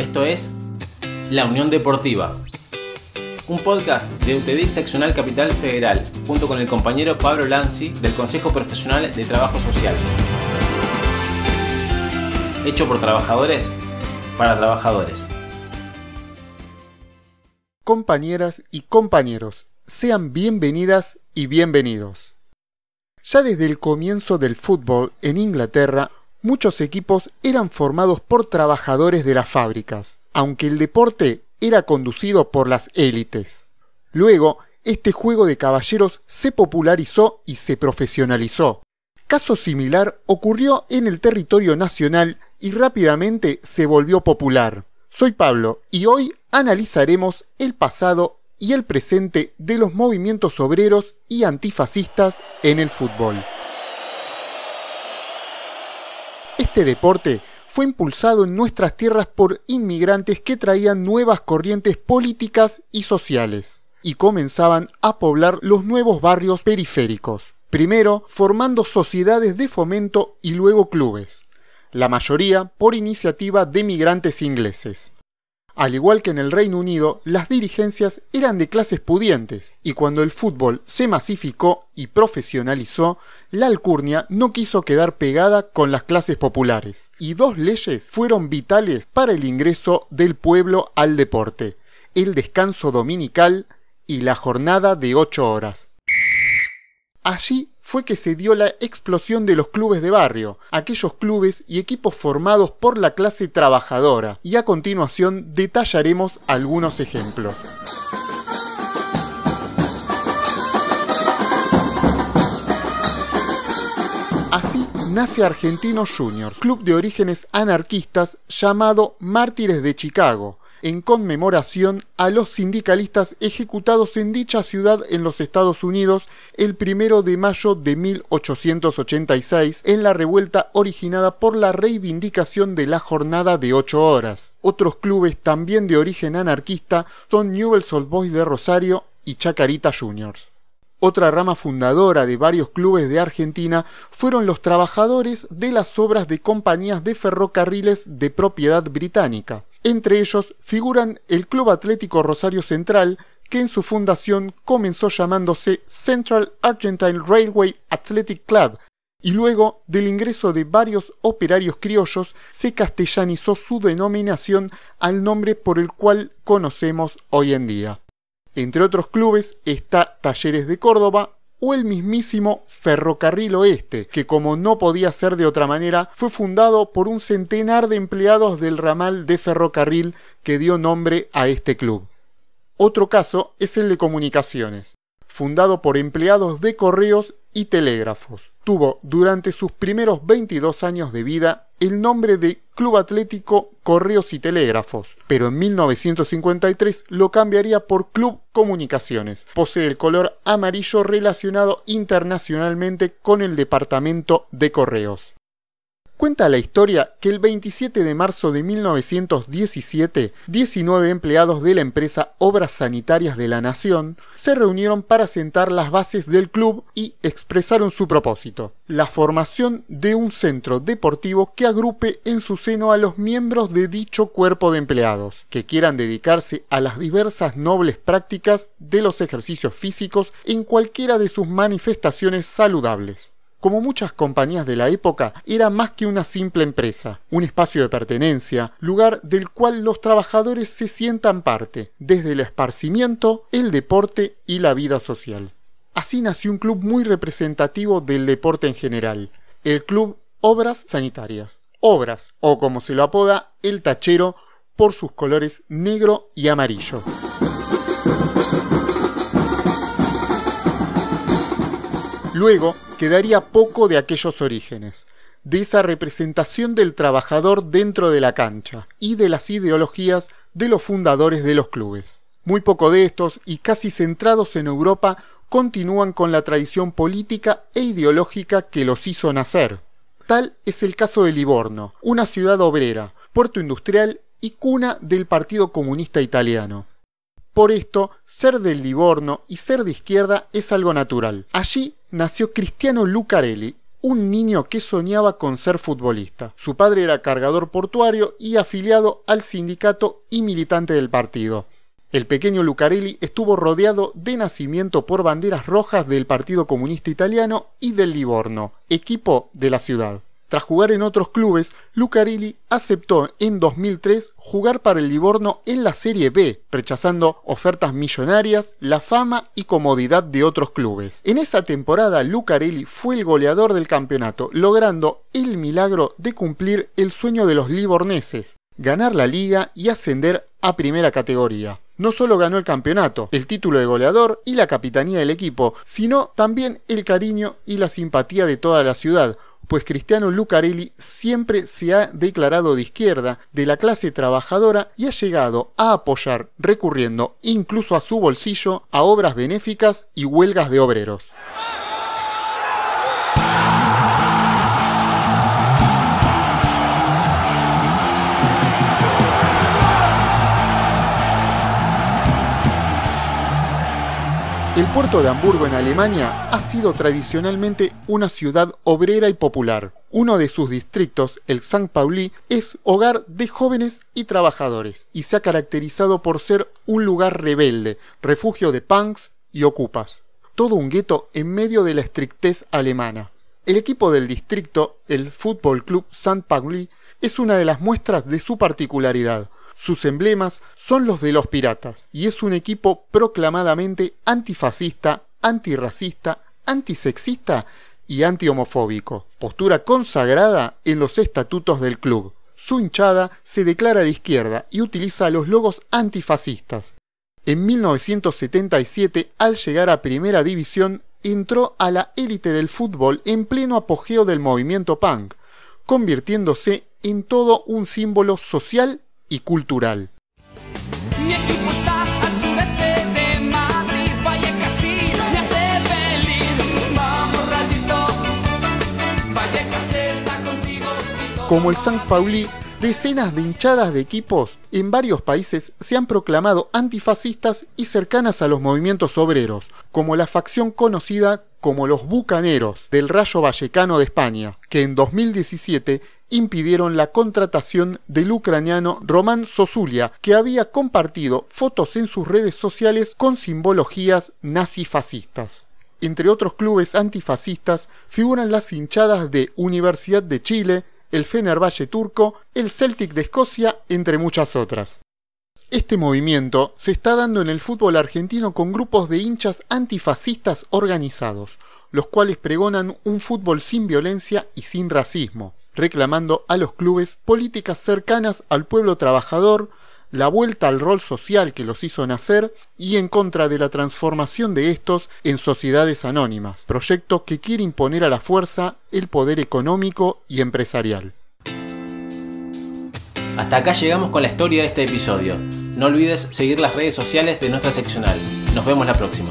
Esto es La Unión Deportiva, un podcast de UTEDIC Seccional Capital Federal, junto con el compañero Pablo Lanzi del Consejo Profesional de Trabajo Social. Hecho por trabajadores para trabajadores. Compañeras y compañeros, sean bienvenidas y bienvenidos. Ya desde el comienzo del fútbol en Inglaterra, muchos equipos eran formados por trabajadores de las fábricas, aunque el deporte era conducido por las élites. Luego, este juego de caballeros se popularizó y se profesionalizó. Caso similar ocurrió en el territorio nacional y rápidamente se volvió popular. Soy Pablo y hoy analizaremos el pasado y el presente de los movimientos obreros y antifascistas en el fútbol. Este deporte fue impulsado en nuestras tierras por inmigrantes que traían nuevas corrientes políticas y sociales, y comenzaban a poblar los nuevos barrios periféricos, primero formando sociedades de fomento y luego clubes, la mayoría por iniciativa de migrantes ingleses. Al igual que en el Reino Unido, las dirigencias eran de clases pudientes, y cuando el fútbol se masificó y profesionalizó, la alcurnia no quiso quedar pegada con las clases populares, y dos leyes fueron vitales para el ingreso del pueblo al deporte, el descanso dominical y la jornada de ocho horas. Allí fue que se dio la explosión de los clubes de barrio, aquellos clubes y equipos formados por la clase trabajadora, y a continuación detallaremos algunos ejemplos. Así nace Argentinos Juniors, club de orígenes anarquistas llamado Mártires de Chicago, en conmemoración a los sindicalistas ejecutados en dicha ciudad en los Estados Unidos el primero de mayo de 1886 en la revuelta originada por la reivindicación de la jornada de ocho horas. Otros clubes también de origen anarquista son Newell's Old Boys de Rosario y Chacarita Juniors. Otra rama fundadora de varios clubes de Argentina fueron los trabajadores de las obras de compañías de ferrocarriles de propiedad británica. Entre ellos figuran el Club Atlético Rosario Central, que en su fundación comenzó llamándose Central Argentine Railway Athletic Club, y luego del ingreso de varios operarios criollos se castellanizó su denominación al nombre por el cual conocemos hoy en día. Entre otros clubes está Talleres de Córdoba o el mismísimo Ferrocarril Oeste, que como no podía ser de otra manera, fue fundado por un centenar de empleados del ramal de ferrocarril que dio nombre a este club. Otro caso es el de comunicaciones fundado por empleados de correos y telégrafos. Tuvo durante sus primeros 22 años de vida el nombre de Club Atlético Correos y Telégrafos, pero en 1953 lo cambiaría por Club Comunicaciones. Posee el color amarillo relacionado internacionalmente con el departamento de correos. Cuenta la historia que el 27 de marzo de 1917, 19 empleados de la empresa Obras Sanitarias de la Nación se reunieron para sentar las bases del club y expresaron su propósito, la formación de un centro deportivo que agrupe en su seno a los miembros de dicho cuerpo de empleados, que quieran dedicarse a las diversas nobles prácticas de los ejercicios físicos en cualquiera de sus manifestaciones saludables como muchas compañías de la época, era más que una simple empresa, un espacio de pertenencia, lugar del cual los trabajadores se sientan parte, desde el esparcimiento, el deporte y la vida social. Así nació un club muy representativo del deporte en general, el Club Obras Sanitarias. Obras, o como se lo apoda, el tachero, por sus colores negro y amarillo. Luego, quedaría poco de aquellos orígenes, de esa representación del trabajador dentro de la cancha y de las ideologías de los fundadores de los clubes. Muy poco de estos, y casi centrados en Europa, continúan con la tradición política e ideológica que los hizo nacer. Tal es el caso de Livorno, una ciudad obrera, puerto industrial y cuna del Partido Comunista Italiano. Por esto, ser del Livorno y ser de izquierda es algo natural. Allí nació Cristiano Lucarelli, un niño que soñaba con ser futbolista. Su padre era cargador portuario y afiliado al sindicato y militante del partido. El pequeño Lucarelli estuvo rodeado de nacimiento por banderas rojas del Partido Comunista Italiano y del Livorno, equipo de la ciudad. Tras jugar en otros clubes, Lucarelli aceptó en 2003 jugar para el Livorno en la Serie B, rechazando ofertas millonarias, la fama y comodidad de otros clubes. En esa temporada, Lucarelli fue el goleador del campeonato, logrando el milagro de cumplir el sueño de los livorneses, ganar la liga y ascender a primera categoría no solo ganó el campeonato, el título de goleador y la capitanía del equipo, sino también el cariño y la simpatía de toda la ciudad, pues Cristiano Lucarelli siempre se ha declarado de izquierda, de la clase trabajadora y ha llegado a apoyar, recurriendo incluso a su bolsillo, a obras benéficas y huelgas de obreros. El puerto de Hamburgo en Alemania ha sido tradicionalmente una ciudad obrera y popular. Uno de sus distritos, el St. Pauli, es hogar de jóvenes y trabajadores y se ha caracterizado por ser un lugar rebelde, refugio de punks y ocupas. Todo un gueto en medio de la estrictez alemana. El equipo del distrito, el Fútbol Club St. Pauli, es una de las muestras de su particularidad sus emblemas son los de los piratas y es un equipo proclamadamente antifascista, antirracista, antisexista y antihomofóbico, postura consagrada en los estatutos del club. Su hinchada se declara de izquierda y utiliza los logos antifascistas. En 1977, al llegar a Primera División, entró a la élite del fútbol en pleno apogeo del movimiento punk, convirtiéndose en todo un símbolo social y cultural. Como el San Pauli, decenas de hinchadas de equipos en varios países se han proclamado antifascistas y cercanas a los movimientos obreros, como la facción conocida como los Bucaneros del Rayo Vallecano de España, que en 2017 impidieron la contratación del ucraniano Roman Sosulia, que había compartido fotos en sus redes sociales con simbologías nazifascistas. Entre otros clubes antifascistas figuran las hinchadas de Universidad de Chile, el Fenerbahce turco, el Celtic de Escocia, entre muchas otras. Este movimiento se está dando en el fútbol argentino con grupos de hinchas antifascistas organizados, los cuales pregonan un fútbol sin violencia y sin racismo, reclamando a los clubes políticas cercanas al pueblo trabajador, la vuelta al rol social que los hizo nacer y en contra de la transformación de estos en sociedades anónimas, proyecto que quiere imponer a la fuerza el poder económico y empresarial. Hasta acá llegamos con la historia de este episodio. No olvides seguir las redes sociales de nuestra seccional. Nos vemos la próxima.